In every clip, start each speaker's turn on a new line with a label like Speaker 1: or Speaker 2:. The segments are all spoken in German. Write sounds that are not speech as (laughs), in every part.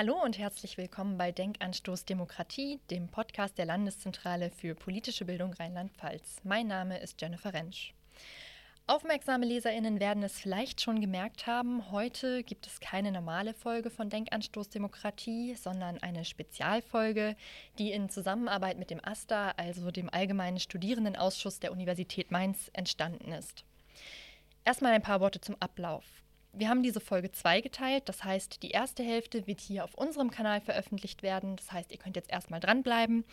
Speaker 1: Hallo und herzlich willkommen bei Denkanstoß Demokratie, dem Podcast der Landeszentrale für politische Bildung Rheinland-Pfalz. Mein Name ist Jennifer Rentsch. Aufmerksame Leserinnen werden es vielleicht schon gemerkt haben, heute gibt es keine normale Folge von Denkanstoß Demokratie, sondern eine Spezialfolge, die in Zusammenarbeit mit dem AStA, also dem Allgemeinen Studierendenausschuss der Universität Mainz, entstanden ist. Erstmal ein paar Worte zum Ablauf. Wir haben diese Folge zweigeteilt, das heißt, die erste Hälfte wird hier auf unserem Kanal veröffentlicht werden. Das heißt, ihr könnt jetzt erstmal dranbleiben.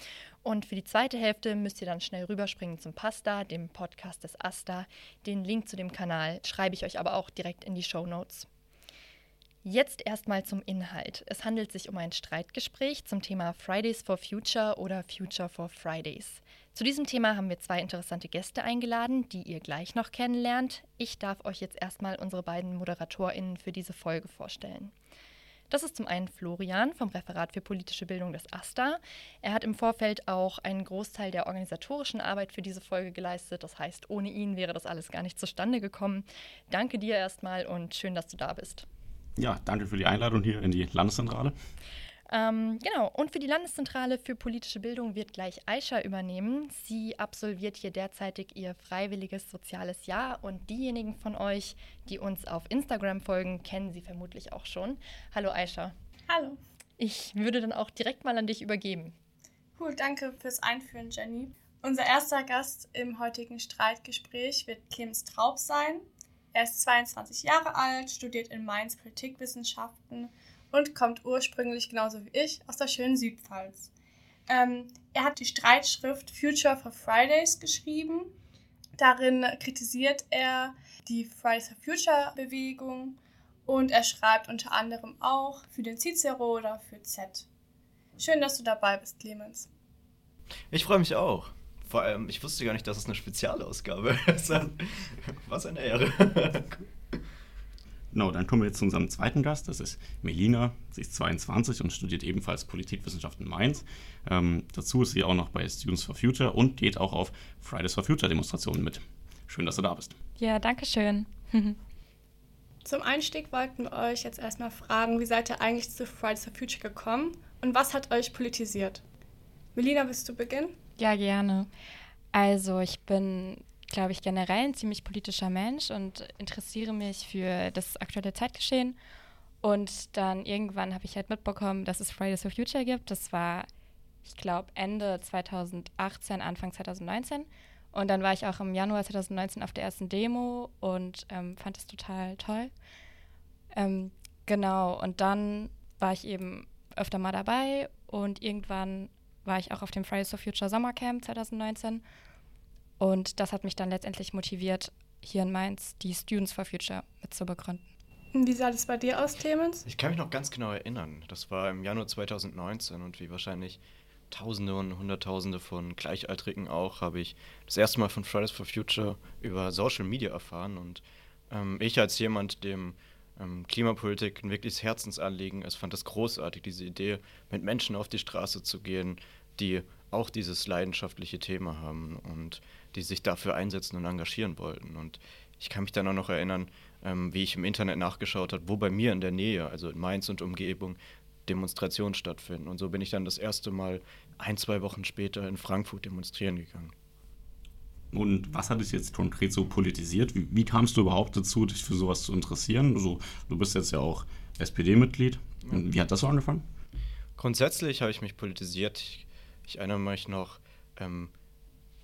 Speaker 1: Und für die zweite Hälfte müsst ihr dann schnell rüberspringen zum Pasta, dem Podcast des Asta. Den Link zu dem Kanal schreibe ich euch aber auch direkt in die Show Notes. Jetzt erstmal zum Inhalt. Es handelt sich um ein Streitgespräch zum Thema Fridays for Future oder Future for Fridays. Zu diesem Thema haben wir zwei interessante Gäste eingeladen, die ihr gleich noch kennenlernt. Ich darf euch jetzt erstmal unsere beiden ModeratorInnen für diese Folge vorstellen. Das ist zum einen Florian vom Referat für politische Bildung des AStA. Er hat im Vorfeld auch einen Großteil der organisatorischen Arbeit für diese Folge geleistet. Das heißt, ohne ihn wäre das alles gar nicht zustande gekommen. Danke dir erstmal und schön, dass du da bist.
Speaker 2: Ja, danke für die Einladung hier in die Landeszentrale.
Speaker 1: Ähm, genau, und für die Landeszentrale für politische Bildung wird gleich Aisha übernehmen. Sie absolviert hier derzeitig ihr freiwilliges soziales Jahr und diejenigen von euch, die uns auf Instagram folgen, kennen sie vermutlich auch schon. Hallo Aisha.
Speaker 3: Hallo.
Speaker 1: Ich würde dann auch direkt mal an dich übergeben.
Speaker 3: Cool, danke fürs Einführen, Jenny. Unser erster Gast im heutigen Streitgespräch wird Clemens Traub sein. Er ist 22 Jahre alt, studiert in Mainz Politikwissenschaften und kommt ursprünglich genauso wie ich aus der schönen Südpfalz. Ähm, er hat die Streitschrift Future for Fridays geschrieben. Darin kritisiert er die Fridays for Future Bewegung und er schreibt unter anderem auch für den Cicero oder für Z. Schön, dass du dabei bist, Clemens.
Speaker 4: Ich freue mich auch. Vor allem, ich wusste gar nicht, dass es eine Spezialausgabe (laughs) ist. Was eine Ehre.
Speaker 2: Genau, dann kommen wir jetzt zu unserem zweiten Gast. Das ist Melina. Sie ist 22 und studiert ebenfalls Politikwissenschaft in Mainz. Ähm, dazu ist sie auch noch bei Students for Future und geht auch auf Fridays for Future Demonstrationen mit. Schön, dass du da bist.
Speaker 1: Ja, danke schön. (laughs)
Speaker 3: Zum Einstieg wollten wir euch jetzt erstmal fragen, wie seid ihr eigentlich zu Fridays for Future gekommen und was hat euch politisiert? Melina, willst du beginnen?
Speaker 5: Ja, gerne. Also ich bin glaube ich, generell ein ziemlich politischer Mensch und interessiere mich für das aktuelle Zeitgeschehen. Und dann irgendwann habe ich halt mitbekommen, dass es Fridays for Future gibt. Das war, ich glaube, Ende 2018, Anfang 2019. Und dann war ich auch im Januar 2019 auf der ersten Demo und ähm, fand es total toll. Ähm, genau, und dann war ich eben öfter mal dabei und irgendwann war ich auch auf dem Fridays for Future Sommercamp 2019 und das hat mich dann letztendlich motiviert, hier in Mainz die Students for Future mit zu begründen.
Speaker 3: Wie sah das bei dir aus, Clemens?
Speaker 4: Ich kann mich noch ganz genau erinnern. Das war im Januar 2019 und wie wahrscheinlich Tausende und Hunderttausende von Gleichaltrigen auch, habe ich das erste Mal von Fridays for Future über Social Media erfahren. Und ähm, ich als jemand, dem ähm, Klimapolitik ein wirkliches Herzensanliegen ist, fand es großartig, diese Idee, mit Menschen auf die Straße zu gehen, die auch dieses leidenschaftliche Thema haben und die sich dafür einsetzen und engagieren wollten. Und ich kann mich dann auch noch erinnern, ähm, wie ich im Internet nachgeschaut habe, wo bei mir in der Nähe, also in Mainz und Umgebung, Demonstrationen stattfinden. Und so bin ich dann das erste Mal ein, zwei Wochen später in Frankfurt demonstrieren gegangen.
Speaker 2: Und was hat dich jetzt konkret so politisiert? Wie, wie, kamst du überhaupt dazu, dich für sowas zu interessieren? Also, du bist jetzt ja auch SPD-Mitglied. Wie hat das so angefangen?
Speaker 4: Grundsätzlich habe ich mich politisiert. Ich ich erinnere mich noch, ähm,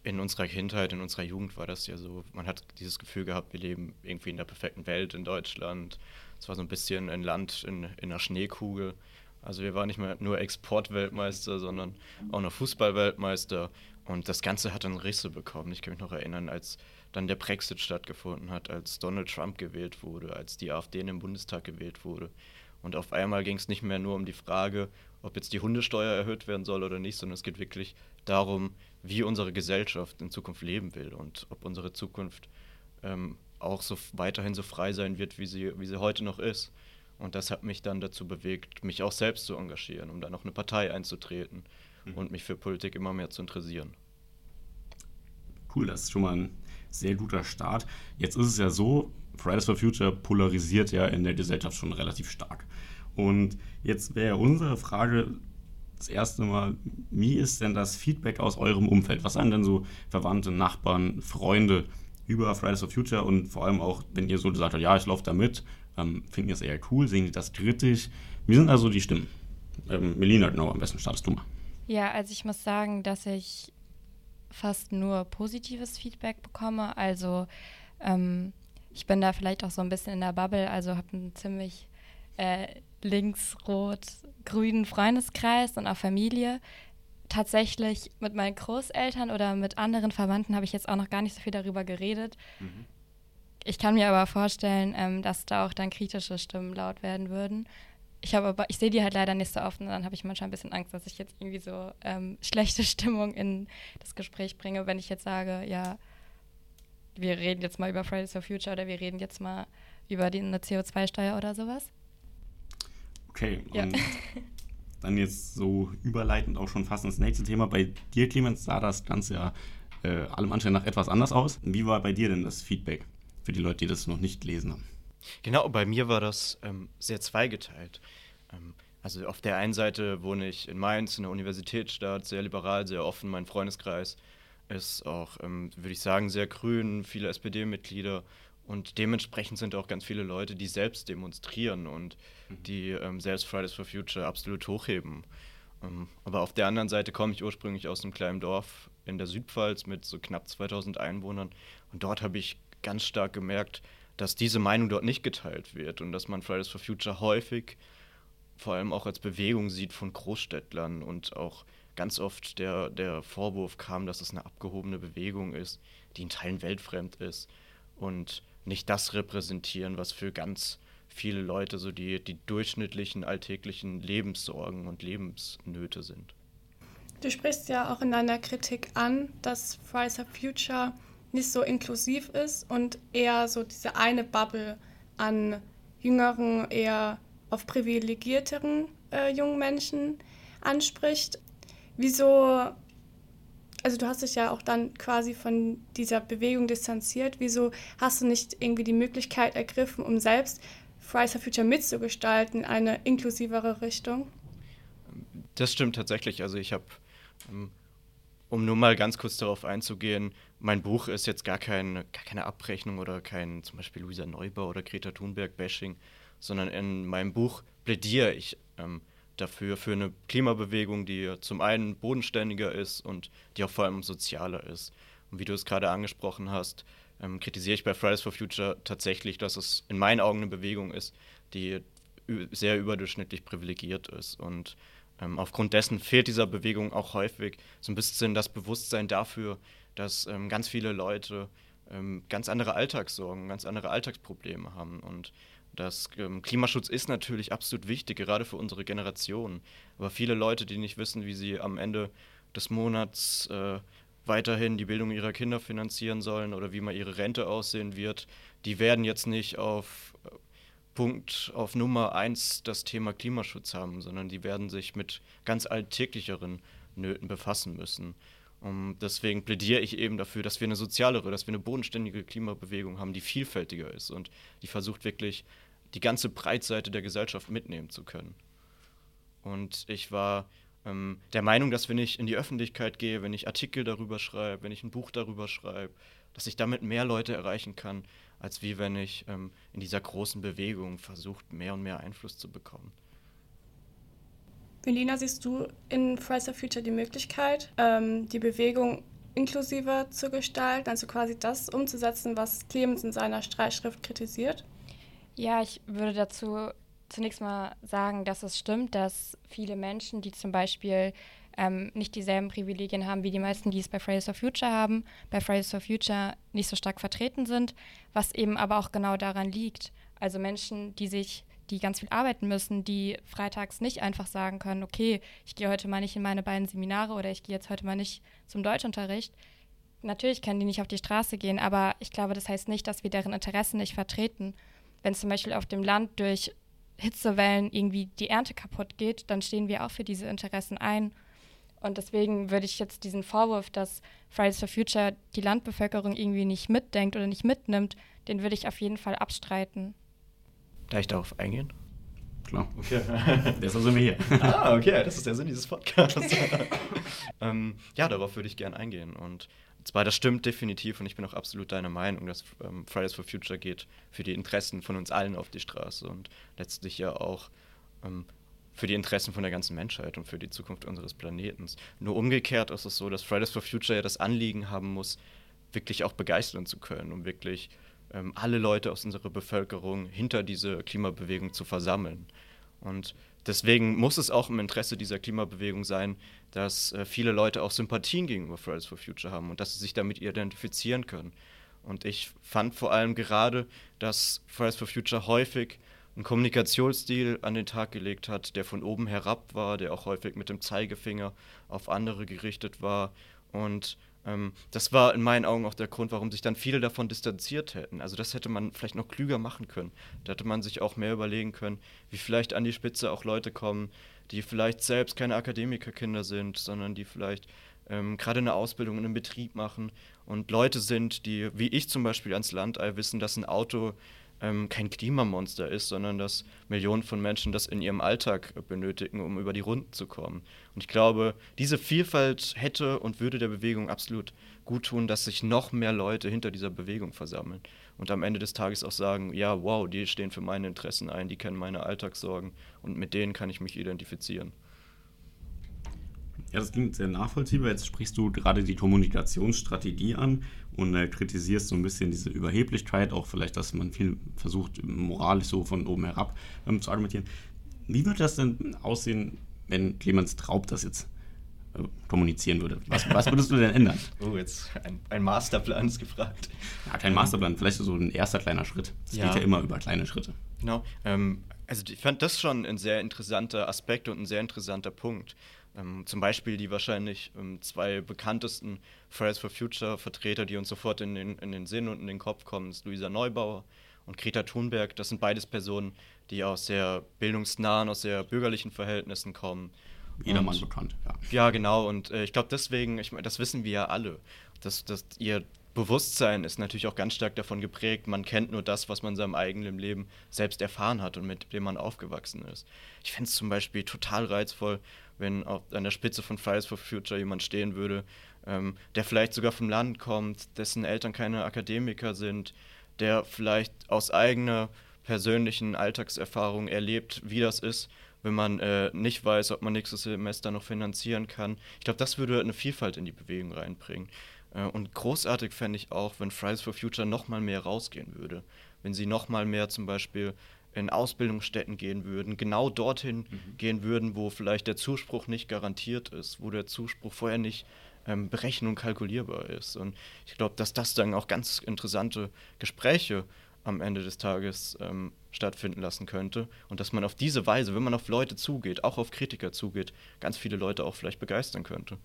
Speaker 4: in unserer Kindheit, in unserer Jugend war das ja so, man hat dieses Gefühl gehabt, wir leben irgendwie in der perfekten Welt in Deutschland. Es war so ein bisschen ein Land in, in einer Schneekugel. Also wir waren nicht mehr nur Exportweltmeister, sondern auch noch Fußballweltmeister. Und das Ganze hat dann Risse bekommen. Ich kann mich noch erinnern, als dann der Brexit stattgefunden hat, als Donald Trump gewählt wurde, als die AfD in den Bundestag gewählt wurde. Und auf einmal ging es nicht mehr nur um die Frage, ob jetzt die Hundesteuer erhöht werden soll oder nicht, sondern es geht wirklich darum, wie unsere Gesellschaft in Zukunft leben will und ob unsere Zukunft ähm, auch so weiterhin so frei sein wird, wie sie, wie sie heute noch ist. Und das hat mich dann dazu bewegt, mich auch selbst zu engagieren, um dann auch eine Partei einzutreten mhm. und mich für Politik immer mehr zu interessieren.
Speaker 2: Cool, das ist schon mal ein sehr guter Start. Jetzt ist es ja so, Fridays for Future polarisiert ja in der Gesellschaft schon relativ stark. Und jetzt wäre unsere Frage das erste Mal, wie ist denn das Feedback aus eurem Umfeld? Was sagen denn so Verwandte, Nachbarn, Freunde über Fridays for Future und vor allem auch, wenn ihr so sagt, ja, ich laufe da mit, ähm, finden die das eher cool, sehen die das kritisch? Wie sind also die Stimmen? Ähm, Melina, genau, am besten startest du mal.
Speaker 5: Ja, also ich muss sagen, dass ich fast nur positives Feedback bekomme. Also ähm, ich bin da vielleicht auch so ein bisschen in der Bubble, also habe einen ziemlich äh, links-rot-grünen Freundeskreis und auch Familie. Tatsächlich mit meinen Großeltern oder mit anderen Verwandten habe ich jetzt auch noch gar nicht so viel darüber geredet. Mhm. Ich kann mir aber vorstellen, ähm, dass da auch dann kritische Stimmen laut werden würden. Ich habe aber, ich sehe die halt leider nicht so oft und dann habe ich manchmal ein bisschen Angst, dass ich jetzt irgendwie so ähm, schlechte (laughs) Stimmung in das Gespräch bringe, wenn ich jetzt sage, ja, wir reden jetzt mal über Fridays for Future oder wir reden jetzt mal über die, eine CO2-Steuer oder sowas.
Speaker 2: Okay, ja. und dann jetzt so überleitend auch schon fast ins nächste Thema. Bei dir, Clemens, sah das Ganze ja äh, allem Anschein nach etwas anders aus. Wie war bei dir denn das Feedback für die Leute, die das noch nicht gelesen haben?
Speaker 4: Genau, bei mir war das ähm, sehr zweigeteilt. Ähm, also auf der einen Seite wohne ich in Mainz, in der Universitätsstadt, sehr liberal, sehr offen, mein Freundeskreis ist auch, ähm, würde ich sagen, sehr grün, viele SPD-Mitglieder und dementsprechend sind auch ganz viele Leute, die selbst demonstrieren und mhm. die ähm, selbst Fridays for Future absolut hochheben. Ähm, aber auf der anderen Seite komme ich ursprünglich aus einem kleinen Dorf in der Südpfalz mit so knapp 2000 Einwohnern und dort habe ich ganz stark gemerkt, dass diese Meinung dort nicht geteilt wird und dass man Fridays for Future häufig vor allem auch als Bewegung sieht von Großstädtlern und auch ganz oft der, der Vorwurf kam, dass es eine abgehobene Bewegung ist, die in Teilen weltfremd ist und nicht das repräsentieren, was für ganz viele Leute so die, die durchschnittlichen alltäglichen Lebenssorgen und Lebensnöte sind.
Speaker 3: Du sprichst ja auch in deiner Kritik an, dass Fridays for Future nicht so inklusiv ist und eher so diese eine Bubble an jüngeren, eher auf privilegierteren äh, jungen Menschen anspricht. Wieso, also du hast dich ja auch dann quasi von dieser Bewegung distanziert, wieso hast du nicht irgendwie die Möglichkeit ergriffen, um selbst Fridays for Future mitzugestalten in eine inklusivere Richtung?
Speaker 4: Das stimmt tatsächlich. Also ich habe, ähm, um nur mal ganz kurz darauf einzugehen, mein Buch ist jetzt gar, kein, gar keine Abrechnung oder kein zum Beispiel Luisa Neubau oder Greta Thunberg-Bashing, sondern in meinem Buch plädiere ich ähm, dafür, für eine Klimabewegung, die zum einen bodenständiger ist und die auch vor allem sozialer ist. Und wie du es gerade angesprochen hast, ähm, kritisiere ich bei Fridays for Future tatsächlich, dass es in meinen Augen eine Bewegung ist, die sehr überdurchschnittlich privilegiert ist. Und ähm, aufgrund dessen fehlt dieser Bewegung auch häufig so ein bisschen das Bewusstsein dafür, dass ähm, ganz viele Leute ähm, ganz andere Alltagssorgen, ganz andere Alltagsprobleme haben. Und das ähm, Klimaschutz ist natürlich absolut wichtig, gerade für unsere Generation. Aber viele Leute, die nicht wissen, wie sie am Ende des Monats äh, weiterhin die Bildung ihrer Kinder finanzieren sollen oder wie mal ihre Rente aussehen wird, die werden jetzt nicht auf äh, Punkt, auf Nummer eins das Thema Klimaschutz haben, sondern die werden sich mit ganz alltäglicheren Nöten befassen müssen. Und deswegen plädiere ich eben dafür, dass wir eine sozialere, dass wir eine bodenständige Klimabewegung haben, die vielfältiger ist und die versucht wirklich die ganze Breitseite der Gesellschaft mitnehmen zu können. Und ich war ähm, der Meinung, dass wenn ich in die Öffentlichkeit gehe, wenn ich Artikel darüber schreibe, wenn ich ein Buch darüber schreibe, dass ich damit mehr Leute erreichen kann, als wie wenn ich ähm, in dieser großen Bewegung versucht, mehr und mehr Einfluss zu bekommen.
Speaker 3: Melina, siehst du in Fridays for Future die Möglichkeit, ähm, die Bewegung inklusiver zu gestalten, also quasi das umzusetzen, was Clemens in seiner Streitschrift kritisiert?
Speaker 5: Ja, ich würde dazu zunächst mal sagen, dass es stimmt, dass viele Menschen, die zum Beispiel ähm, nicht dieselben Privilegien haben wie die meisten, die es bei Fridays for Future haben, bei Fridays for Future nicht so stark vertreten sind, was eben aber auch genau daran liegt. Also Menschen, die sich, die ganz viel arbeiten müssen, die freitags nicht einfach sagen können, okay, ich gehe heute mal nicht in meine beiden Seminare oder ich gehe jetzt heute mal nicht zum Deutschunterricht. Natürlich können die nicht auf die Straße gehen, aber ich glaube, das heißt nicht, dass wir deren Interessen nicht vertreten wenn zum Beispiel auf dem Land durch Hitzewellen irgendwie die Ernte kaputt geht, dann stehen wir auch für diese Interessen ein. Und deswegen würde ich jetzt diesen Vorwurf, dass Fridays for Future die Landbevölkerung irgendwie nicht mitdenkt oder nicht mitnimmt, den würde ich auf jeden Fall abstreiten.
Speaker 4: Darf ich darauf eingehen?
Speaker 2: klar.
Speaker 4: Okay. (laughs)
Speaker 2: Deshalb sind wir hier.
Speaker 4: ah, okay, das ist der Sinn dieses Podcasts. (laughs) ähm, ja, darauf würde ich gerne eingehen. Und zwar, das stimmt definitiv und ich bin auch absolut deiner Meinung, dass ähm, Fridays for Future geht für die Interessen von uns allen auf die Straße und letztlich ja auch ähm, für die Interessen von der ganzen Menschheit und für die Zukunft unseres Planeten. Nur umgekehrt ist es so, dass Fridays for Future ja das Anliegen haben muss, wirklich auch begeistern zu können, um wirklich ähm, alle Leute aus unserer Bevölkerung hinter diese Klimabewegung zu versammeln. Und deswegen muss es auch im Interesse dieser Klimabewegung sein, dass äh, viele Leute auch Sympathien gegenüber Fridays for Future haben und dass sie sich damit identifizieren können. Und ich fand vor allem gerade, dass Fridays for Future häufig einen Kommunikationsstil an den Tag gelegt hat, der von oben herab war, der auch häufig mit dem Zeigefinger auf andere gerichtet war. Und ähm, das war in meinen Augen auch der Grund, warum sich dann viele davon distanziert hätten. Also das hätte man vielleicht noch klüger machen können. Da hätte man sich auch mehr überlegen können, wie vielleicht an die Spitze auch Leute kommen, die vielleicht selbst keine Akademikerkinder sind, sondern die vielleicht ähm, gerade eine Ausbildung in einem Betrieb machen und Leute sind, die, wie ich zum Beispiel ans Landei wissen, dass ein Auto ähm, kein Klimamonster ist, sondern dass Millionen von Menschen das in ihrem Alltag benötigen, um über die Runden zu kommen. Und ich glaube, diese Vielfalt hätte und würde der Bewegung absolut gut tun, dass sich noch mehr Leute hinter dieser Bewegung versammeln und am Ende des Tages auch sagen, ja, wow, die stehen für meine Interessen ein, die kennen meine Alltagssorgen und mit denen kann ich mich identifizieren.
Speaker 2: Ja, das klingt sehr nachvollziehbar. Jetzt sprichst du gerade die Kommunikationsstrategie an und äh, kritisierst so ein bisschen diese Überheblichkeit, auch vielleicht, dass man viel versucht, moralisch so von oben herab ähm, zu argumentieren. Wie würde das denn aussehen, wenn Clemens Traub das jetzt äh, kommunizieren würde? Was, was, würdest du denn ändern? (laughs)
Speaker 4: Oh, jetzt ein, ein, Masterplan ist gefragt.
Speaker 2: Ja, kein Masterplan, vielleicht so ein erster kleiner Schritt. Es ja. geht ja immer über kleine Schritte.
Speaker 4: Genau. Ähm, also ich fand das schon ein sehr interessanter Aspekt und ein sehr interessanter Punkt. Ähm, zum Beispiel die wahrscheinlich ähm, zwei bekanntesten Fridays for Future Vertreter, die uns sofort in den, in den Sinn und in den Kopf kommen, ist Luisa Neubauer und Greta Thunberg. Das sind beides Personen, die aus sehr bildungsnahen, aus sehr bürgerlichen Verhältnissen kommen.
Speaker 2: Jedermann bekannt,
Speaker 4: ja. Ja, genau. Und äh, ich glaube deswegen, ich, das wissen wir ja alle, dass, dass ihr Bewusstsein ist natürlich auch ganz stark davon geprägt, man kennt nur das, was man in seinem eigenen Leben selbst erfahren hat und mit dem man aufgewachsen ist. Ich fände es zum Beispiel total reizvoll, wenn an der Spitze von Fridays for Future jemand stehen würde, ähm, der vielleicht sogar vom Land kommt, dessen Eltern keine Akademiker sind, der vielleicht aus eigener persönlichen Alltagserfahrung erlebt, wie das ist, wenn man äh, nicht weiß, ob man nächstes Semester noch finanzieren kann. Ich glaube, das würde eine Vielfalt in die Bewegung reinbringen. Äh, und großartig fände ich auch, wenn Fridays for Future noch mal mehr rausgehen würde. Wenn sie noch mal mehr zum Beispiel in Ausbildungsstätten gehen würden, genau dorthin mhm. gehen würden, wo vielleicht der Zuspruch nicht garantiert ist, wo der Zuspruch vorher nicht ähm, berechnen und kalkulierbar ist. Und ich glaube, dass das dann auch ganz interessante Gespräche am Ende des Tages ähm, stattfinden lassen könnte und dass man auf diese Weise, wenn man auf Leute zugeht, auch auf Kritiker zugeht, ganz viele Leute auch vielleicht begeistern könnte.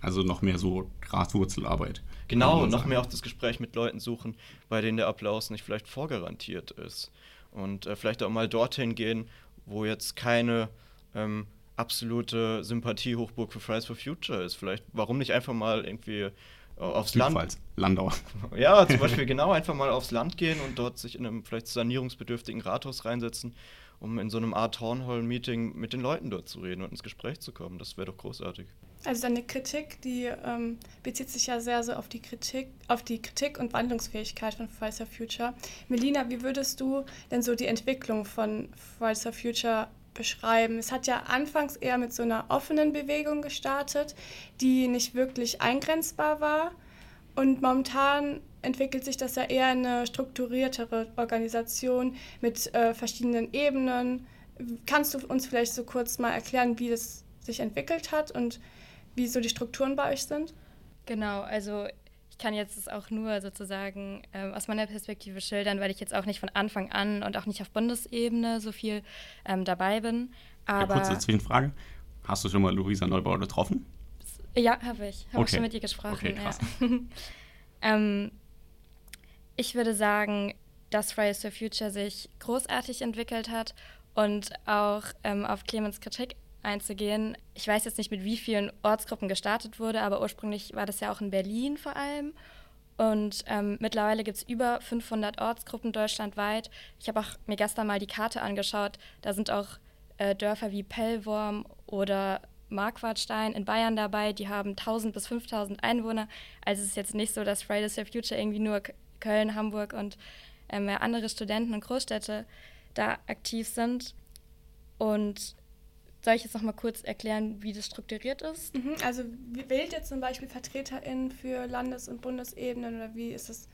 Speaker 2: Also noch mehr so Graswurzelarbeit.
Speaker 4: Genau, noch mehr auch das Gespräch mit Leuten suchen, bei denen der Applaus nicht vielleicht vorgarantiert ist und äh, vielleicht auch mal dorthin gehen, wo jetzt keine ähm, absolute Sympathie-Hochburg für Fridays for Future ist. Vielleicht, warum nicht einfach mal irgendwie äh, aufs Land.
Speaker 2: Landau. (laughs)
Speaker 4: Ja, zum Beispiel (laughs) genau einfach mal aufs Land gehen und dort sich in einem vielleicht sanierungsbedürftigen Rathaus reinsetzen, um in so einem Art Townhall-Meeting mit den Leuten dort zu reden und ins Gespräch zu kommen. Das wäre doch großartig.
Speaker 3: Also deine Kritik, die ähm, bezieht sich ja sehr so auf die Kritik, auf die Kritik und Wandlungsfähigkeit von Fridays for Future. Melina, wie würdest du denn so die Entwicklung von Fridays for Future beschreiben? Es hat ja anfangs eher mit so einer offenen Bewegung gestartet, die nicht wirklich eingrenzbar war. Und momentan entwickelt sich das ja eher eine strukturiertere Organisation mit äh, verschiedenen Ebenen. Kannst du uns vielleicht so kurz mal erklären, wie das sich entwickelt hat und wie so die Strukturen bei euch sind?
Speaker 5: Genau, also ich kann jetzt auch nur sozusagen ähm, aus meiner Perspektive schildern, weil ich jetzt auch nicht von Anfang an und auch nicht auf Bundesebene so viel ähm, dabei bin. Aber
Speaker 2: ja, kurze Zwischenfrage. Hast du schon mal Luisa Neubauer getroffen?
Speaker 5: Ja, habe ich. Habe okay. schon mit ihr gesprochen. Okay, krass. Ja. (laughs) ähm, ich würde sagen, dass Fridays for Future sich großartig entwickelt hat und auch ähm, auf Clemens Kritik einzugehen. Ich weiß jetzt nicht, mit wie vielen Ortsgruppen gestartet wurde, aber ursprünglich war das ja auch in Berlin vor allem. Und ähm, mittlerweile gibt es über 500 Ortsgruppen deutschlandweit. Ich habe auch mir gestern mal die Karte angeschaut. Da sind auch äh, Dörfer wie Pellworm oder Marquardstein in Bayern dabei, die haben 1000 bis 5000 Einwohner. Also es ist jetzt nicht so, dass Fridays for Future irgendwie nur Köln, Hamburg und ähm, andere Studenten und Großstädte da aktiv sind. Und soll ich jetzt noch mal kurz erklären, wie das strukturiert ist?
Speaker 3: Mhm, also wählt ihr zum Beispiel VertreterInnen für Landes- und Bundesebenen oder wie ist es?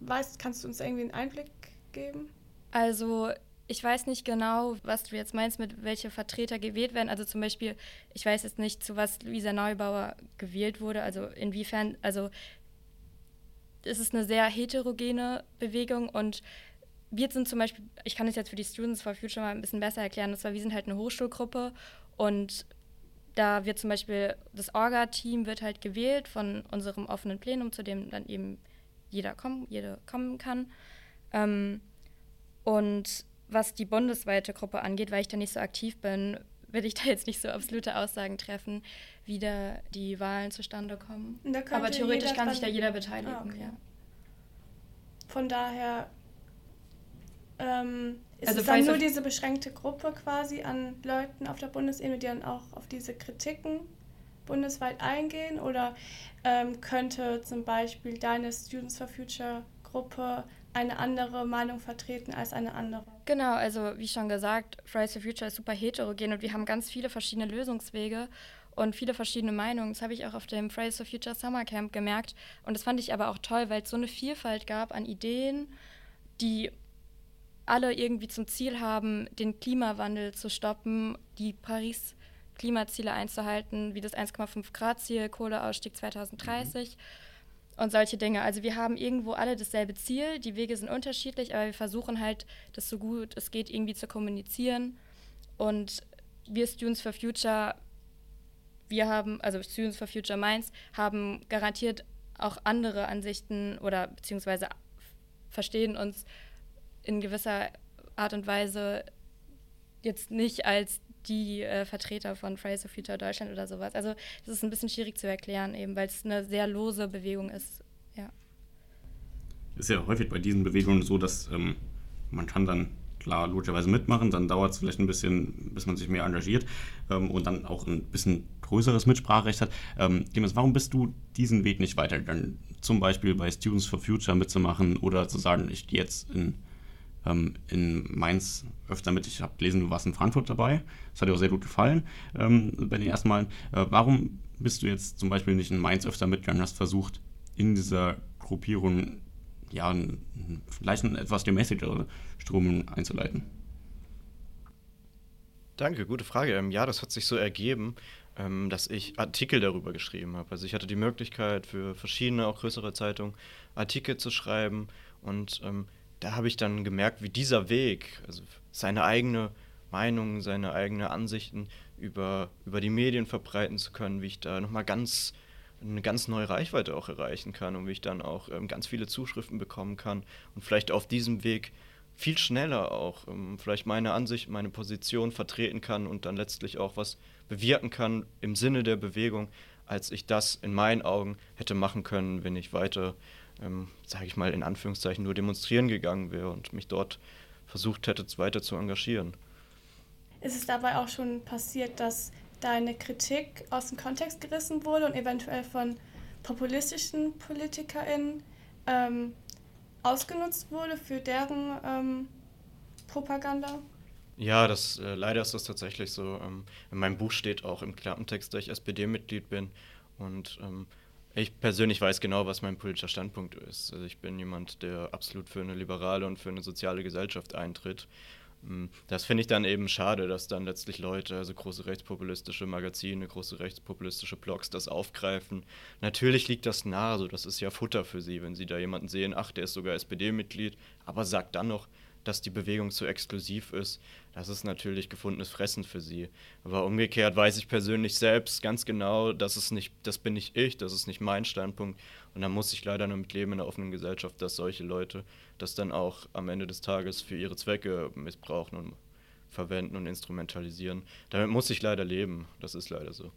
Speaker 3: Weißt, kannst du uns irgendwie einen Einblick geben?
Speaker 5: Also ich weiß nicht genau, was du jetzt meinst, mit welche Vertreter gewählt werden. Also zum Beispiel, ich weiß jetzt nicht, zu was Luisa Neubauer gewählt wurde. Also inwiefern, also es ist eine sehr heterogene Bewegung und wir sind zum Beispiel, ich kann es jetzt für die Students for Future mal ein bisschen besser erklären, und zwar wir sind halt eine Hochschulgruppe und da wird zum Beispiel das Orga-Team wird halt gewählt von unserem offenen Plenum, zu dem dann eben jeder kommen, jede kommen kann. Ähm, und was die bundesweite Gruppe angeht, weil ich da nicht so aktiv bin, will ich da jetzt nicht so absolute Aussagen treffen, wie da die Wahlen zustande kommen. Aber theoretisch kann sich da jeder beteiligen, ah, okay. ja.
Speaker 3: Von daher ähm, ist also es dann nur diese beschränkte Gruppe quasi an Leuten auf der Bundesebene, die dann auch auf diese Kritiken bundesweit eingehen? Oder ähm, könnte zum Beispiel deine Students for Future Gruppe eine andere Meinung vertreten als eine andere.
Speaker 5: Genau, also wie schon gesagt, Fridays for Future ist super heterogen und wir haben ganz viele verschiedene Lösungswege und viele verschiedene Meinungen. Das habe ich auch auf dem Fridays for Future Summer Camp gemerkt. Und das fand ich aber auch toll, weil es so eine Vielfalt gab an Ideen, die alle irgendwie zum Ziel haben, den Klimawandel zu stoppen, die Paris Klimaziele einzuhalten, wie das 1,5 Grad Ziel, Kohleausstieg 2030. Mhm und solche Dinge. Also wir haben irgendwo alle dasselbe Ziel, die Wege sind unterschiedlich, aber wir versuchen halt, das so gut es geht irgendwie zu kommunizieren. Und wir Students for Future, wir haben, also Students for Future Mainz, haben garantiert auch andere Ansichten oder beziehungsweise verstehen uns in gewisser Art und Weise jetzt nicht als die äh, Vertreter von Fridays for Future Deutschland oder sowas. Also das ist ein bisschen schwierig zu erklären, eben weil es eine sehr lose Bewegung ist. Ja.
Speaker 2: Ist ja häufig bei diesen Bewegungen so, dass ähm, man kann dann klar logischerweise mitmachen, dann dauert es vielleicht ein bisschen, bis man sich mehr engagiert ähm, und dann auch ein bisschen größeres Mitspracherecht hat. Ähm, Clemens, warum bist du diesen Weg nicht weitergegangen? Zum Beispiel bei Students for Future mitzumachen oder zu sagen, ich gehe jetzt in ähm, in Mainz öfter mit. Ich habe gelesen, du warst in Frankfurt dabei. Das hat dir auch sehr gut gefallen ähm, bei den ersten Malen. Äh, warum bist du jetzt zum Beispiel nicht in Mainz öfter mitgegangen, hast versucht, in dieser Gruppierung ja, vielleicht einen etwas gemäßigtere Strömung einzuleiten?
Speaker 4: Danke, gute Frage. Ähm, ja, das hat sich so ergeben, ähm, dass ich Artikel darüber geschrieben habe. Also ich hatte die Möglichkeit für verschiedene, auch größere Zeitungen Artikel zu schreiben und ähm, da habe ich dann gemerkt, wie dieser Weg, also seine eigene Meinung, seine eigenen Ansichten über, über die Medien verbreiten zu können, wie ich da nochmal ganz eine ganz neue Reichweite auch erreichen kann und wie ich dann auch ähm, ganz viele Zuschriften bekommen kann und vielleicht auf diesem Weg viel schneller auch ähm, vielleicht meine Ansicht, meine Position vertreten kann und dann letztlich auch was bewirken kann im Sinne der Bewegung, als ich das in meinen Augen hätte machen können, wenn ich weiter ähm, sage ich mal in Anführungszeichen, nur demonstrieren gegangen wäre und mich dort versucht hätte, weiter zu engagieren.
Speaker 3: Ist es dabei auch schon passiert, dass deine Kritik aus dem Kontext gerissen wurde und eventuell von populistischen PolitikerInnen ähm, ausgenutzt wurde für deren ähm, Propaganda?
Speaker 4: Ja, das, äh, leider ist das tatsächlich so. Ähm, in meinem Buch steht auch im Klappentext, dass ich SPD-Mitglied bin. Und ähm, ich persönlich weiß genau, was mein politischer Standpunkt ist. Also ich bin jemand, der absolut für eine liberale und für eine soziale Gesellschaft eintritt. Mm, das finde ich dann eben schade, dass dann letztlich Leute, also große rechtspopulistische Magazine, große rechtspopulistische Blogs das aufgreifen. Natürlich liegt das nahe, so das ist ja Futter für sie, wenn sie da jemanden sehen, ach, der ist sogar SPD-Mitglied, aber sagt dann noch, dass die Bewegung zu exklusiv ist, das ist natürlich gefundenes Fressen für sie. Aber umgekehrt weiß ich persönlich selbst ganz genau, dass es nicht, das bin nicht ich, das ist nicht mein Standpunkt. Und da muss ich leider nur mit leben in einer offenen Gesellschaft, dass solche Leute das dann auch am Ende des Tages für ihre Zwecke missbrauchen und verwenden und instrumentalisieren. Damit muss ich leider leben. Das ist leider so.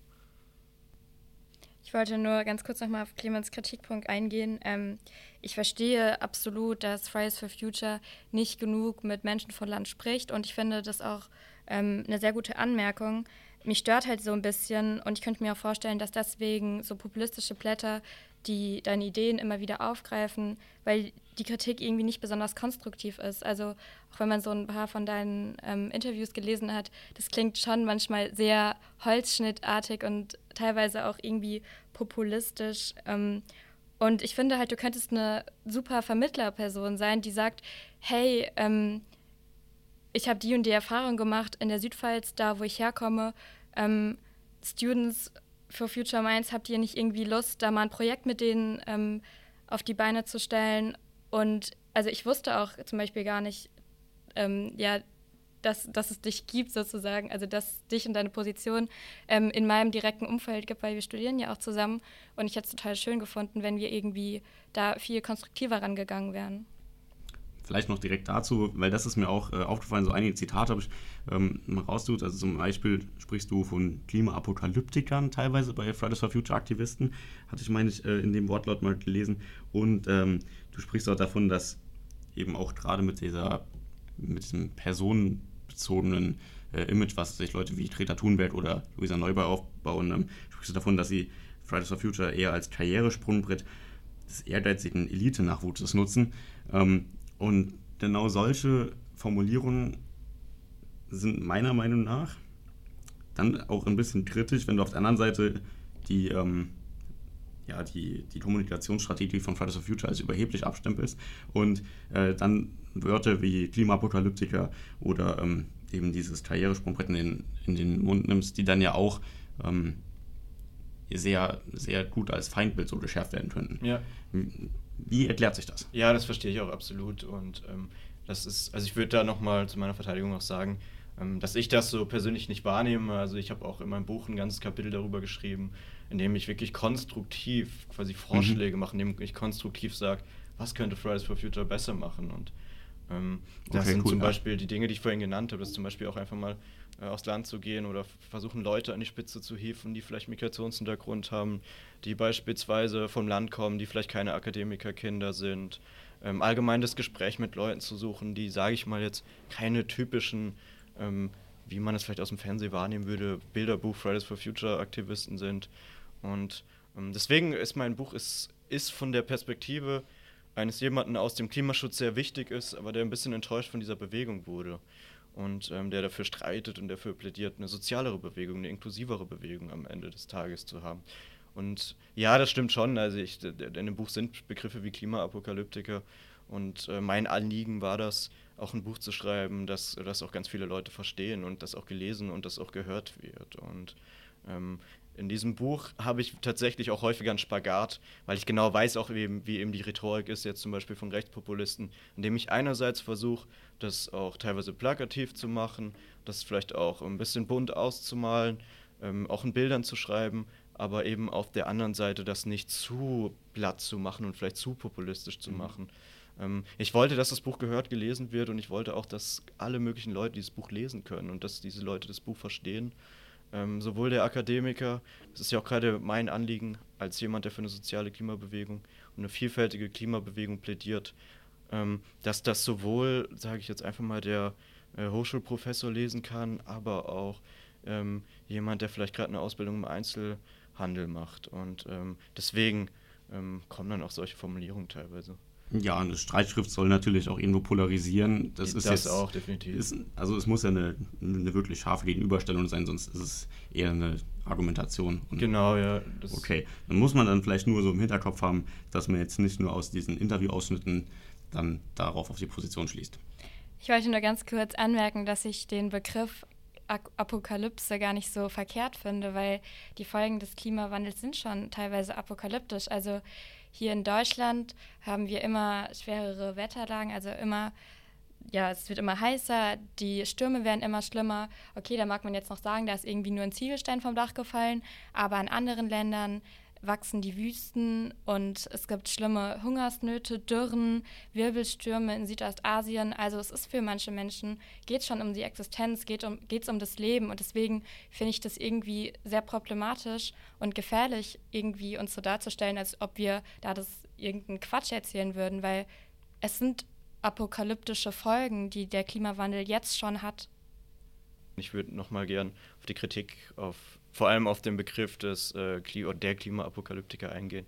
Speaker 5: Ich wollte nur ganz kurz nochmal auf Clemens Kritikpunkt eingehen. Ähm, ich verstehe absolut, dass Fridays for Future nicht genug mit Menschen von Land spricht und ich finde das auch ähm, eine sehr gute Anmerkung. Mich stört halt so ein bisschen und ich könnte mir auch vorstellen, dass deswegen so populistische Blätter, die deine Ideen immer wieder aufgreifen, weil die Kritik irgendwie nicht besonders konstruktiv ist. Also auch wenn man so ein paar von deinen ähm, Interviews gelesen hat, das klingt schon manchmal sehr holzschnittartig und teilweise auch irgendwie populistisch. Ähm, und ich finde halt, du könntest eine super Vermittlerperson sein, die sagt, hey, ähm, ich habe die und die Erfahrung gemacht in der Südpfalz, da wo ich herkomme. Ähm, Students for Future Minds, habt ihr nicht irgendwie Lust, da mal ein Projekt mit denen ähm, auf die Beine zu stellen? Und also ich wusste auch zum Beispiel gar nicht, ähm, ja, dass, dass es dich gibt sozusagen, also dass dich und deine Position ähm, in meinem direkten Umfeld gibt, weil wir studieren ja auch zusammen und ich hätte es total schön gefunden, wenn wir irgendwie da viel konstruktiver rangegangen wären.
Speaker 2: Vielleicht noch direkt dazu, weil das ist mir auch äh, aufgefallen, so einige Zitate habe ich ähm, mal rausgesucht. Also zum Beispiel sprichst du von Klimaapokalyptikern teilweise bei Fridays for Future Aktivisten, hatte ich, meine ich, äh, in dem Wortlaut mal gelesen. Und ähm, du sprichst auch davon, dass eben auch gerade mit dieser mit diesem Personen bezogenen äh, Image, was sich Leute wie Greta Thunberg oder Luisa Neubauer aufbauen, ähm, sprichst du davon, dass sie Fridays for Future eher als Karrieresprungbrett des ehrgeizigen Elite-Nachwuchses nutzen. Ähm, und genau solche Formulierungen sind meiner Meinung nach dann auch ein bisschen kritisch, wenn du auf der anderen Seite die, ähm, ja, die, die Kommunikationsstrategie von Fridays for Future als überheblich abstempelst und äh, dann Wörter wie Klimaapokalyptiker oder ähm, eben dieses Karrieresprungbrett in den, in den Mund nimmst, die dann ja auch ähm, sehr, sehr gut als Feindbild so geschärft werden könnten. Ja. Wie erklärt sich das?
Speaker 4: Ja, das verstehe ich auch absolut. Und ähm, das ist, also ich würde da nochmal zu meiner Verteidigung auch sagen, ähm, dass ich das so persönlich nicht wahrnehme. Also ich habe auch in meinem Buch ein ganzes Kapitel darüber geschrieben, in dem ich wirklich konstruktiv quasi Vorschläge mhm. mache, in dem ich konstruktiv sage, was könnte Fridays for Future besser machen. Und ähm, das okay, sind cool, zum ja. Beispiel die Dinge, die ich vorhin genannt habe, das zum Beispiel auch einfach mal äh, aufs Land zu gehen oder versuchen, Leute an die Spitze zu hieven, die vielleicht Migrationshintergrund haben, die beispielsweise vom Land kommen, die vielleicht keine Akademikerkinder sind. Ähm, allgemein das Gespräch mit Leuten zu suchen, die, sage ich mal jetzt, keine typischen, ähm, wie man es vielleicht aus dem Fernsehen wahrnehmen würde, Bilderbuch Fridays for Future Aktivisten sind. Und ähm, deswegen ist mein Buch ist, ist von der Perspektive eines jemanden aus dem Klimaschutz sehr wichtig ist, aber der ein bisschen enttäuscht von dieser Bewegung wurde und ähm, der dafür streitet und dafür plädiert, eine sozialere Bewegung, eine inklusivere Bewegung am Ende des Tages zu haben. Und ja, das stimmt schon. Also ich, in dem Buch sind Begriffe wie Klimaapokalyptiker und äh, mein Anliegen war das, auch ein Buch zu schreiben, dass das auch ganz viele Leute verstehen und das auch gelesen und das auch gehört wird. Und ähm, in diesem Buch habe ich tatsächlich auch häufiger einen Spagat, weil ich genau weiß auch, wie, wie eben die Rhetorik ist, jetzt zum Beispiel von Rechtspopulisten, indem ich einerseits versuche, das auch teilweise plakativ zu machen, das vielleicht auch ein bisschen bunt auszumalen, ähm, auch in Bildern zu schreiben, aber eben auf der anderen Seite das nicht zu platt zu machen und vielleicht zu populistisch zu mhm. machen. Ähm, ich wollte, dass das Buch gehört, gelesen wird und ich wollte auch, dass alle möglichen Leute dieses Buch lesen können und dass diese Leute das Buch verstehen ähm, sowohl der Akademiker, das ist ja auch gerade mein Anliegen als jemand, der für eine soziale Klimabewegung und eine vielfältige Klimabewegung plädiert, ähm, dass das sowohl, sage ich jetzt einfach mal, der äh, Hochschulprofessor lesen kann, aber auch ähm, jemand, der vielleicht gerade eine Ausbildung im Einzelhandel macht. Und ähm, deswegen ähm, kommen dann auch solche Formulierungen teilweise.
Speaker 2: Ja, eine Streitschrift soll natürlich auch irgendwo polarisieren. Das, ist
Speaker 4: das jetzt, auch, definitiv.
Speaker 2: Ist, also es muss ja eine, eine wirklich scharfe Gegenüberstellung sein, sonst ist es eher eine Argumentation.
Speaker 4: Und genau, ja.
Speaker 2: okay, dann muss man dann vielleicht nur so im Hinterkopf haben, dass man jetzt nicht nur aus diesen Interviewausschnitten dann darauf auf die Position schließt.
Speaker 5: Ich wollte nur ganz kurz anmerken, dass ich den Begriff Apokalypse gar nicht so verkehrt finde, weil die Folgen des Klimawandels sind schon teilweise apokalyptisch. Also hier in Deutschland haben wir immer schwerere Wetterlagen, also immer, ja, es wird immer heißer, die Stürme werden immer schlimmer. Okay, da mag man jetzt noch sagen, da ist irgendwie nur ein Ziegelstein vom Dach gefallen, aber in anderen Ländern wachsen die Wüsten und es gibt schlimme Hungersnöte, Dürren, Wirbelstürme in Südostasien. Also es ist für manche Menschen, geht schon um die Existenz, geht um, es um das Leben und deswegen finde ich das irgendwie sehr problematisch und gefährlich, irgendwie uns so darzustellen, als ob wir da das irgendeinen Quatsch erzählen würden, weil es sind apokalyptische Folgen, die der Klimawandel jetzt schon hat.
Speaker 4: Ich würde nochmal gern auf die Kritik, auf, vor allem auf den Begriff des äh, der Klimaapokalyptiker eingehen.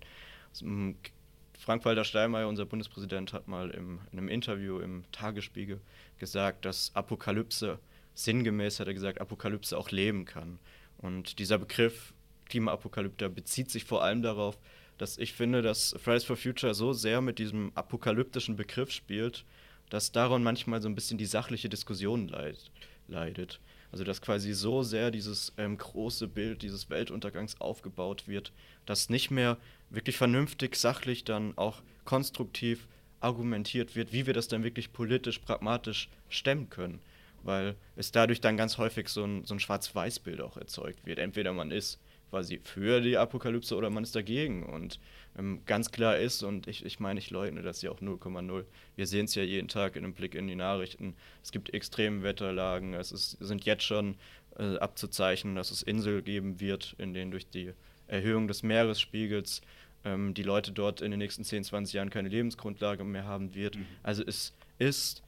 Speaker 4: Frank-Walter Steinmeier, unser Bundespräsident, hat mal im, in einem Interview im Tagesspiegel gesagt, dass Apokalypse, sinngemäß hat er gesagt, Apokalypse auch leben kann. Und dieser Begriff Klimaapokalypter bezieht sich vor allem darauf, dass ich finde, dass Fridays for Future so sehr mit diesem apokalyptischen Begriff spielt, dass daran manchmal so ein bisschen die sachliche Diskussion leid, leidet. Also dass quasi so sehr dieses ähm, große Bild dieses Weltuntergangs aufgebaut wird, dass nicht mehr wirklich vernünftig, sachlich dann auch konstruktiv argumentiert wird, wie wir das dann wirklich politisch, pragmatisch stemmen können. Weil es dadurch dann ganz häufig so ein, so ein Schwarz-Weiß-Bild auch erzeugt wird. Entweder man ist quasi für die Apokalypse oder man ist dagegen. Und ähm, ganz klar ist, und ich, ich meine, ich leugne das ja auch 0,0, wir sehen es ja jeden Tag in einem Blick in die Nachrichten, es gibt extreme Wetterlagen, es ist, sind jetzt schon äh, abzuzeichnen, dass es Inseln geben wird, in denen durch die Erhöhung des Meeresspiegels ähm, die Leute dort in den nächsten 10, 20 Jahren keine Lebensgrundlage mehr haben wird. Mhm. Also es ist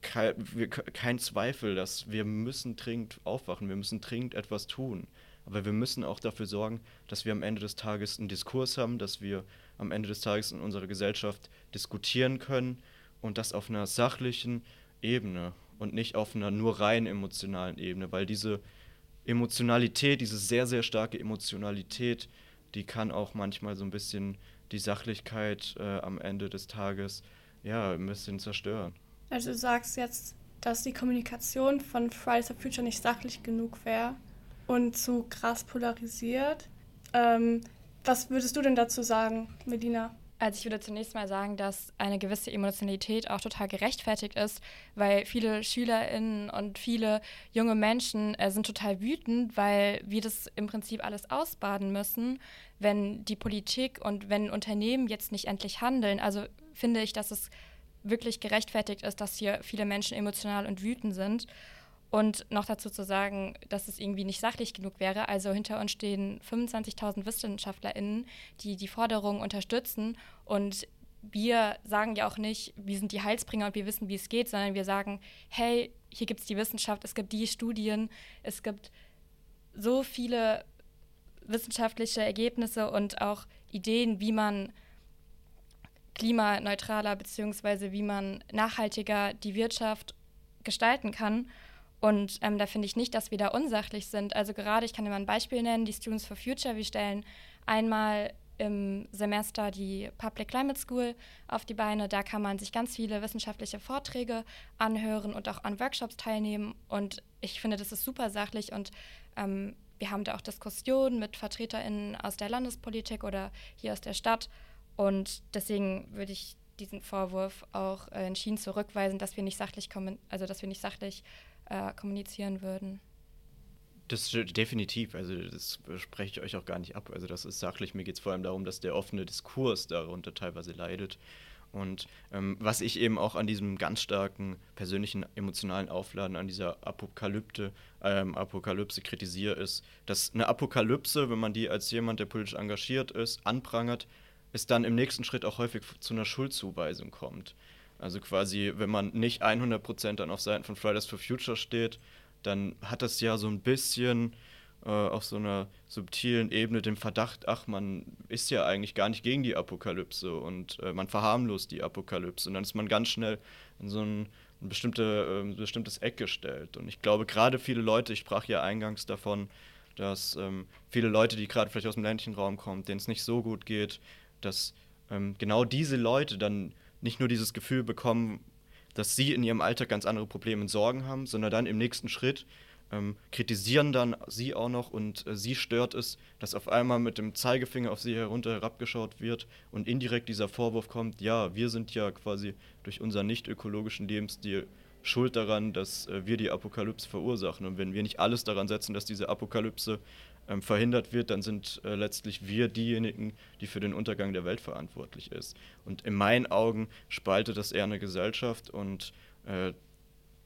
Speaker 4: kein, kein Zweifel, dass wir müssen dringend aufwachen, wir müssen dringend etwas tun. Aber wir müssen auch dafür sorgen, dass wir am Ende des Tages einen Diskurs haben, dass wir am Ende des Tages in unserer Gesellschaft diskutieren können und das auf einer sachlichen Ebene und nicht auf einer nur rein emotionalen Ebene, weil diese Emotionalität, diese sehr, sehr starke Emotionalität, die kann auch manchmal so ein bisschen die Sachlichkeit äh, am Ende des Tages ja, ein bisschen zerstören.
Speaker 3: Also du sagst jetzt, dass die Kommunikation von Fridays for Future nicht sachlich genug wäre und zu krass polarisiert. Ähm, was würdest du denn dazu sagen, Medina?
Speaker 5: Also ich würde zunächst mal sagen, dass eine gewisse Emotionalität auch total gerechtfertigt ist, weil viele SchülerInnen und viele junge Menschen äh, sind total wütend, weil wir das im Prinzip alles ausbaden müssen, wenn die Politik und wenn Unternehmen jetzt nicht endlich handeln. Also finde ich, dass es wirklich gerechtfertigt ist, dass hier viele Menschen emotional und wütend sind. Und noch dazu zu sagen, dass es irgendwie nicht sachlich genug wäre. Also hinter uns stehen 25.000 WissenschaftlerInnen, die die Forderungen unterstützen. Und wir sagen ja auch nicht, wir sind die Heilsbringer und wir wissen, wie es geht, sondern wir sagen, hey, hier gibt es die Wissenschaft, es gibt die Studien, es gibt so viele wissenschaftliche Ergebnisse und auch Ideen, wie man klimaneutraler bzw. wie man nachhaltiger die Wirtschaft gestalten kann. Und ähm, da finde ich nicht, dass wir da unsachlich sind. Also gerade, ich kann dir mal ein Beispiel nennen, die Students for Future, wir stellen einmal im Semester die Public Climate School auf die Beine. Da kann man sich ganz viele wissenschaftliche Vorträge anhören und auch an Workshops teilnehmen. Und ich finde, das ist super sachlich und ähm, wir haben da auch Diskussionen mit VertreterInnen aus der Landespolitik oder hier aus der Stadt. Und deswegen würde ich diesen Vorwurf auch entschieden zurückweisen, dass wir nicht sachlich kommen, also dass wir nicht sachlich äh, kommunizieren würden.
Speaker 4: Das definitiv, also das spreche ich euch auch gar nicht ab. Also das ist sachlich. Mir geht es vor allem darum, dass der offene Diskurs darunter teilweise leidet. Und ähm, was ich eben auch an diesem ganz starken persönlichen emotionalen Aufladen, an dieser Apokalypte, ähm, Apokalypse kritisiere, ist, dass eine Apokalypse, wenn man die als jemand, der politisch engagiert ist, anprangert, es dann im nächsten Schritt auch häufig zu einer Schuldzuweisung kommt. Also quasi, wenn man nicht 100% dann auf Seiten von Fridays for Future steht, dann hat das ja so ein bisschen äh, auf so einer subtilen Ebene den Verdacht, ach, man ist ja eigentlich gar nicht gegen die Apokalypse und äh, man verharmlost die Apokalypse. Und dann ist man ganz schnell in so ein, ein bestimmte, äh, bestimmtes Eck gestellt. Und ich glaube, gerade viele Leute, ich sprach ja eingangs davon, dass ähm, viele Leute, die gerade vielleicht aus dem ländlichen Raum kommen, denen es nicht so gut geht, dass ähm, genau diese Leute dann nicht nur dieses Gefühl bekommen, dass sie in ihrem Alltag ganz andere Probleme und Sorgen haben, sondern dann im nächsten Schritt ähm, kritisieren dann sie auch noch und äh, sie stört es, dass auf einmal mit dem Zeigefinger auf sie herunter herabgeschaut wird und indirekt dieser Vorwurf kommt, ja, wir sind ja quasi durch unseren nicht ökologischen Lebensstil schuld daran, dass äh, wir die Apokalypse verursachen. Und wenn wir nicht alles daran setzen, dass diese Apokalypse ähm, verhindert wird, dann sind äh, letztlich wir diejenigen, die für den Untergang der Welt verantwortlich ist. Und in meinen Augen spaltet das eher eine Gesellschaft und äh,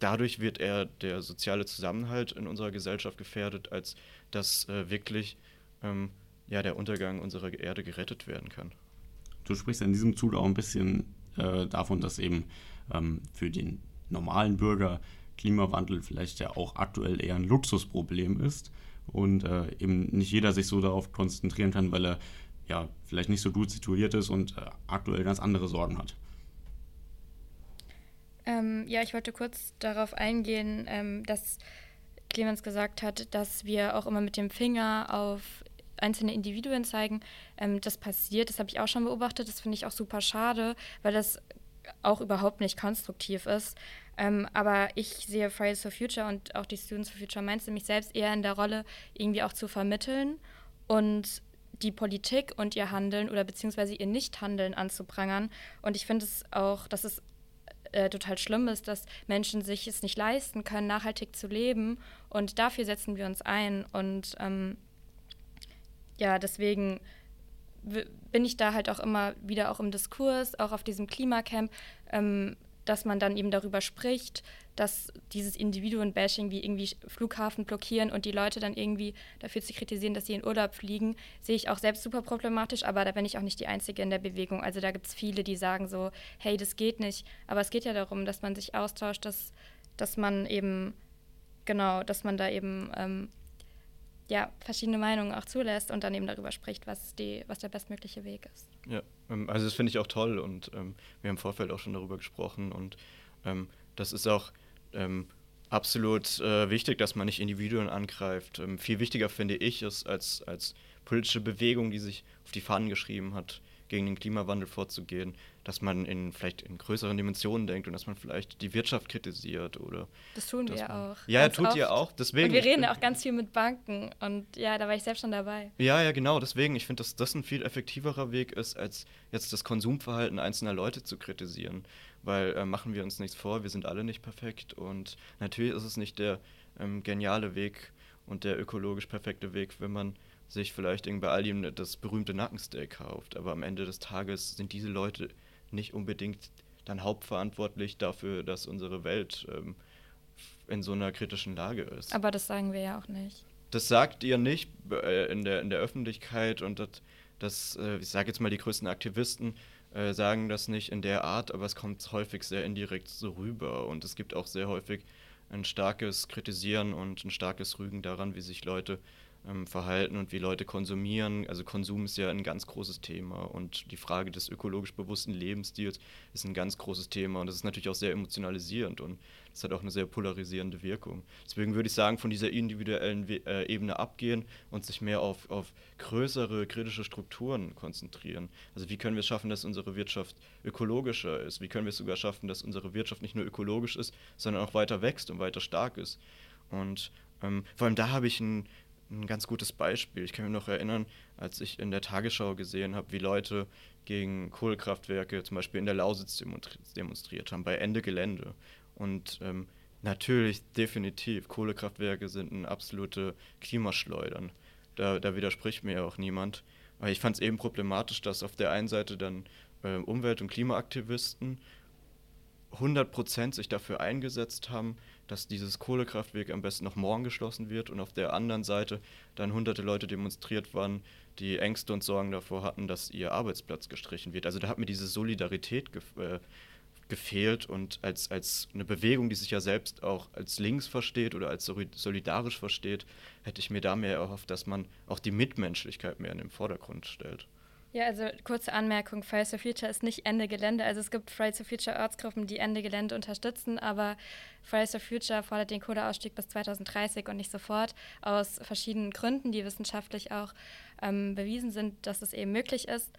Speaker 4: dadurch wird eher der soziale Zusammenhalt in unserer Gesellschaft gefährdet, als dass äh, wirklich ähm, ja, der Untergang unserer Erde gerettet werden kann.
Speaker 2: Du sprichst in diesem Zug auch ein bisschen äh, davon, dass eben ähm, für den normalen Bürger Klimawandel vielleicht ja auch aktuell eher ein Luxusproblem ist und äh, eben nicht jeder sich so darauf konzentrieren kann, weil er ja vielleicht nicht so gut situiert ist und äh, aktuell ganz andere Sorgen hat.
Speaker 5: Ähm, ja, ich wollte kurz darauf eingehen, ähm, dass Clemens gesagt hat, dass wir auch immer mit dem Finger auf einzelne Individuen zeigen. Ähm, das passiert, das habe ich auch schon beobachtet. Das finde ich auch super schade, weil das auch überhaupt nicht konstruktiv ist. Ähm, aber ich sehe Fridays for Future und auch die Students for Future Minds nämlich selbst eher in der Rolle, irgendwie auch zu vermitteln und die Politik und ihr Handeln oder beziehungsweise ihr Nichthandeln anzuprangern. Und ich finde es auch, dass es äh, total schlimm ist, dass Menschen sich es nicht leisten können, nachhaltig zu leben. Und dafür setzen wir uns ein. Und ähm, ja, deswegen bin ich da halt auch immer wieder auch im Diskurs, auch auf diesem Klimacamp, ähm, dass man dann eben darüber spricht, dass dieses Individuen-Bashing wie irgendwie Flughafen blockieren und die Leute dann irgendwie dafür zu kritisieren, dass sie in Urlaub fliegen, sehe ich auch selbst super problematisch, aber da bin ich auch nicht die Einzige in der Bewegung. Also da gibt es viele, die sagen so, hey, das geht nicht. Aber es geht ja darum, dass man sich austauscht, dass, dass man eben, genau, dass man da eben ähm, ja, verschiedene Meinungen auch zulässt und dann eben darüber spricht, was, die, was der bestmögliche Weg ist.
Speaker 4: Ja, also das finde ich auch toll und ähm, wir haben im Vorfeld auch schon darüber gesprochen und ähm, das ist auch ähm, absolut äh, wichtig, dass man nicht Individuen angreift. Ähm, viel wichtiger finde ich es als, als politische Bewegung, die sich auf die Fahnen geschrieben hat, gegen den Klimawandel vorzugehen, dass man in vielleicht in größeren Dimensionen denkt und dass man vielleicht die Wirtschaft kritisiert oder.
Speaker 5: Das tun wir ja auch.
Speaker 4: Ja, tut oft. ihr auch. Deswegen.
Speaker 5: Und wir reden auch ganz viel mit Banken und ja, da war ich selbst schon dabei.
Speaker 4: Ja, ja, genau. Deswegen, ich finde, dass das ein viel effektiverer Weg ist, als jetzt das Konsumverhalten einzelner Leute zu kritisieren. Weil äh, machen wir uns nichts vor, wir sind alle nicht perfekt und natürlich ist es nicht der ähm, geniale Weg und der ökologisch perfekte Weg, wenn man sich vielleicht bei Aldi das berühmte Nackensteak kauft. Aber am Ende des Tages sind diese Leute nicht unbedingt dann hauptverantwortlich dafür, dass unsere Welt ähm, in so einer kritischen Lage ist.
Speaker 5: Aber das sagen wir ja auch nicht.
Speaker 4: Das sagt ihr nicht äh, in, der, in der Öffentlichkeit und das, das äh, ich sage jetzt mal, die größten Aktivisten äh, sagen das nicht in der Art, aber es kommt häufig sehr indirekt so rüber und es gibt auch sehr häufig ein starkes Kritisieren und ein starkes Rügen daran, wie sich Leute ähm, Verhalten und wie Leute konsumieren. Also Konsum ist ja ein ganz großes Thema und die Frage des ökologisch bewussten Lebensstils ist ein ganz großes Thema und das ist natürlich auch sehr emotionalisierend und das hat auch eine sehr polarisierende Wirkung. Deswegen würde ich sagen, von dieser individuellen We äh, Ebene abgehen und sich mehr auf, auf größere kritische Strukturen konzentrieren. Also wie können wir es schaffen, dass unsere Wirtschaft ökologischer ist? Wie können wir es sogar schaffen, dass unsere Wirtschaft nicht nur ökologisch ist, sondern auch weiter wächst und weiter stark ist? Und ähm, vor allem da habe ich ein, ein ganz gutes Beispiel. Ich kann mich noch erinnern, als ich in der Tagesschau gesehen habe, wie Leute gegen Kohlekraftwerke zum Beispiel in der Lausitz demonstriert haben, bei Ende Gelände. Und ähm, natürlich, definitiv, Kohlekraftwerke sind ein absolute Klimaschleudern. Da, da widerspricht mir auch niemand. Aber ich fand es eben problematisch, dass auf der einen Seite dann äh, Umwelt- und Klimaaktivisten 100% sich dafür eingesetzt haben, dass dieses Kohlekraftwerk am besten noch morgen geschlossen wird und auf der anderen Seite dann hunderte Leute demonstriert waren, die Ängste und Sorgen davor hatten, dass ihr Arbeitsplatz gestrichen wird. Also da hat mir diese Solidarität gef äh, gefehlt und als, als eine Bewegung, die sich ja selbst auch als links versteht oder als solidarisch versteht, hätte ich mir da mehr erhofft, dass man auch die Mitmenschlichkeit mehr in den Vordergrund stellt.
Speaker 5: Ja, also kurze Anmerkung, Fridays for Future ist nicht Ende Gelände. Also es gibt Fridays for Future Ortsgruppen, die Ende Gelände unterstützen, aber Fridays for Future fordert den Kohleausstieg bis 2030 und nicht sofort, aus verschiedenen Gründen, die wissenschaftlich auch ähm, bewiesen sind, dass es eben möglich ist.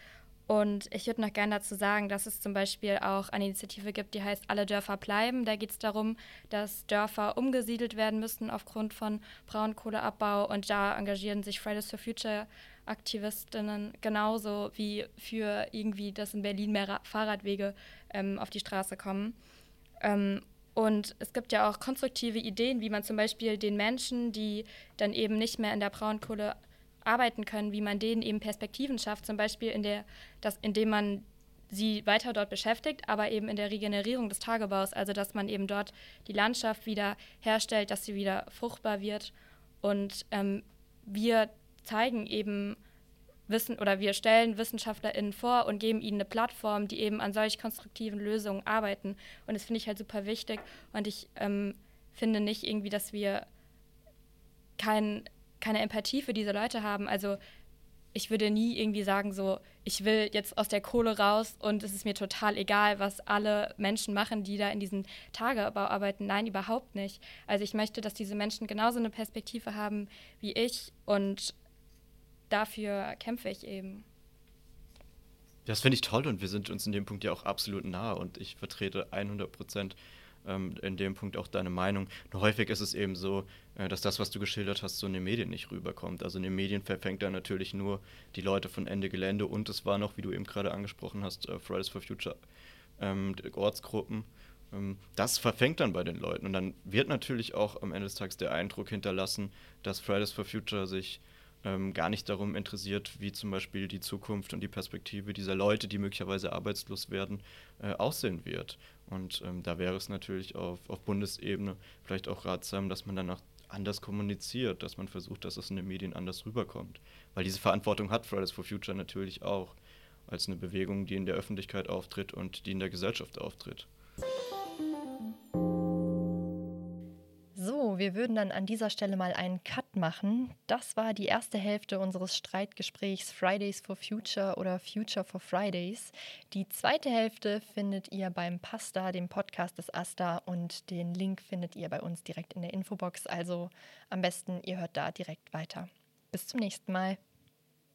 Speaker 5: Und ich würde noch gerne dazu sagen, dass es zum Beispiel auch eine Initiative gibt, die heißt Alle Dörfer bleiben. Da geht es darum, dass Dörfer umgesiedelt werden müssen aufgrund von Braunkohleabbau. Und da engagieren sich Fridays for Future Aktivistinnen genauso wie für irgendwie, dass in Berlin mehr Fahrradwege ähm, auf die Straße kommen. Ähm, und es gibt ja auch konstruktive Ideen, wie man zum Beispiel den Menschen, die dann eben nicht mehr in der Braunkohle arbeiten können, wie man denen eben Perspektiven schafft, zum Beispiel in der, dass, indem man sie weiter dort beschäftigt, aber eben in der Regenerierung des Tagebaus, also dass man eben dort die Landschaft wieder herstellt, dass sie wieder fruchtbar wird. Und ähm, wir zeigen eben Wissen oder wir stellen WissenschaftlerInnen vor und geben ihnen eine Plattform, die eben an solch konstruktiven Lösungen arbeiten. Und das finde ich halt super wichtig. Und ich ähm, finde nicht irgendwie, dass wir kein, keine Empathie für diese Leute haben. Also ich würde nie irgendwie sagen, so, ich will jetzt aus der Kohle raus und es ist mir total egal, was alle Menschen machen, die da in diesen Tagebau arbeiten. Nein, überhaupt nicht. Also ich möchte, dass diese Menschen genauso eine Perspektive haben wie ich und dafür kämpfe ich eben.
Speaker 4: Das finde ich toll und wir sind uns in dem Punkt ja auch absolut nah und ich vertrete 100 Prozent ähm, in dem Punkt auch deine Meinung. Nur häufig ist es eben so, äh, dass das, was du geschildert hast, so in den Medien nicht rüberkommt. Also in den Medien verfängt da natürlich nur die Leute von Ende Gelände und es war noch, wie du eben gerade angesprochen hast, äh, Fridays for Future ähm, Ortsgruppen. Ähm, das verfängt dann bei den Leuten und dann wird natürlich auch am Ende des Tages der Eindruck hinterlassen, dass Fridays for Future sich ähm, gar nicht darum interessiert, wie zum Beispiel die Zukunft und die Perspektive dieser Leute, die möglicherweise arbeitslos werden, äh, aussehen wird. Und ähm, da wäre es natürlich auf, auf Bundesebene vielleicht auch ratsam, dass man danach anders kommuniziert, dass man versucht, dass es in den Medien anders rüberkommt. Weil diese Verantwortung hat Fridays for Future natürlich auch als eine Bewegung, die in der Öffentlichkeit auftritt und die in der Gesellschaft auftritt.
Speaker 1: wir würden dann an dieser Stelle mal einen Cut machen. Das war die erste Hälfte unseres Streitgesprächs Fridays for Future oder Future for Fridays. Die zweite Hälfte findet ihr beim Pasta, dem Podcast des Asta und den Link findet ihr bei uns direkt in der Infobox. Also am besten, ihr hört da direkt weiter. Bis zum nächsten Mal.